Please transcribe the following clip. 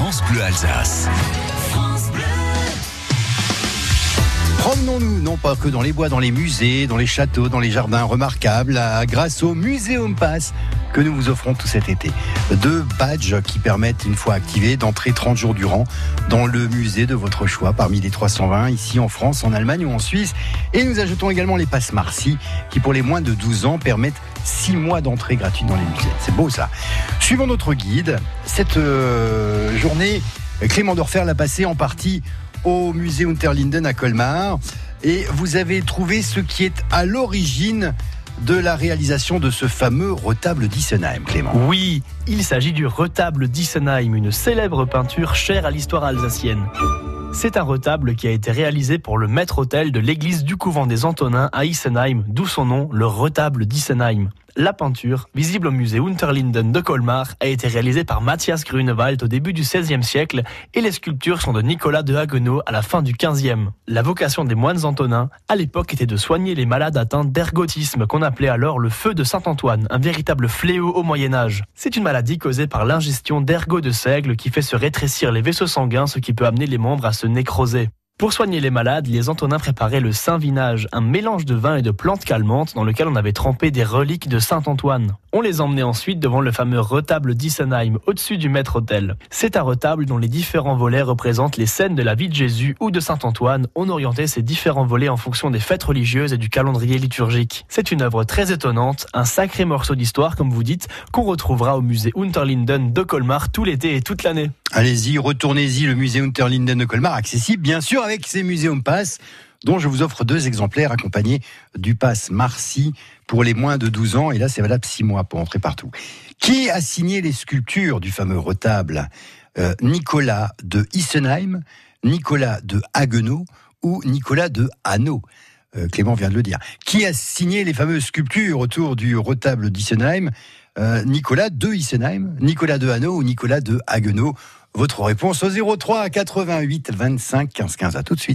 France Bleu Alsace. Promenons-nous, non pas que dans les bois, dans les musées, dans les châteaux, dans les jardins remarquables, grâce au Muséum Pass que nous vous offrons tout cet été. Deux badges qui permettent, une fois activés, d'entrer 30 jours durant dans le musée de votre choix, parmi les 320 ici en France, en Allemagne ou en Suisse. Et nous ajoutons également les passes Marcy, qui pour les moins de 12 ans permettent 6 mois d'entrée gratuite dans les musées. C'est beau ça. Suivant notre guide, cette euh, journée, Clément Dorfer l'a passé en partie au musée Unterlinden à Colmar. Et vous avez trouvé ce qui est à l'origine de la réalisation de ce fameux retable d'Issenheim, Clément. Oui, il s'agit du retable d'Issenheim, une célèbre peinture chère à l'histoire alsacienne. C'est un retable qui a été réalisé pour le maître-autel de l'église du couvent des Antonins à Issenheim, d'où son nom, le retable d'Issenheim. La peinture, visible au musée Unterlinden de Colmar, a été réalisée par Matthias Grunewald au début du XVIe siècle et les sculptures sont de Nicolas de Haguenau à la fin du XVe. La vocation des moines antonins, à l'époque, était de soigner les malades atteints d'ergotisme qu'on appelait alors le feu de Saint-Antoine, un véritable fléau au Moyen-Âge. C'est une maladie causée par l'ingestion d'ergot de seigle qui fait se rétrécir les vaisseaux sanguins, ce qui peut amener les membres à Pour soigner les malades, les Antonins préparaient le Saint-Vinage, un mélange de vin et de plantes calmantes dans lequel on avait trempé des reliques de Saint-Antoine. On les emmenait ensuite devant le fameux retable d'Issenheim, au-dessus du maître-autel. C'est un retable dont les différents volets représentent les scènes de la vie de Jésus ou de Saint-Antoine. On orientait ces différents volets en fonction des fêtes religieuses et du calendrier liturgique. C'est une œuvre très étonnante, un sacré morceau d'histoire, comme vous dites, qu'on retrouvera au musée Unterlinden de Colmar tout l'été et toute l'année. Allez-y, retournez-y, le musée Unterlinden de Colmar, accessible bien sûr avec ses muséums pass dont je vous offre deux exemplaires accompagnés du pass Marcy pour les moins de 12 ans. Et là, c'est valable 6 mois pour entrer partout. Qui a signé les sculptures du fameux retable euh, Nicolas de Issenheim, Nicolas de Haguenau ou Nicolas de Hanau euh, Clément vient de le dire. Qui a signé les fameuses sculptures autour du retable d'Issenheim euh, Nicolas de Issenheim, Nicolas de Hanau ou Nicolas de Haguenau? Votre réponse au 03 88 25 15 15. À tout de suite.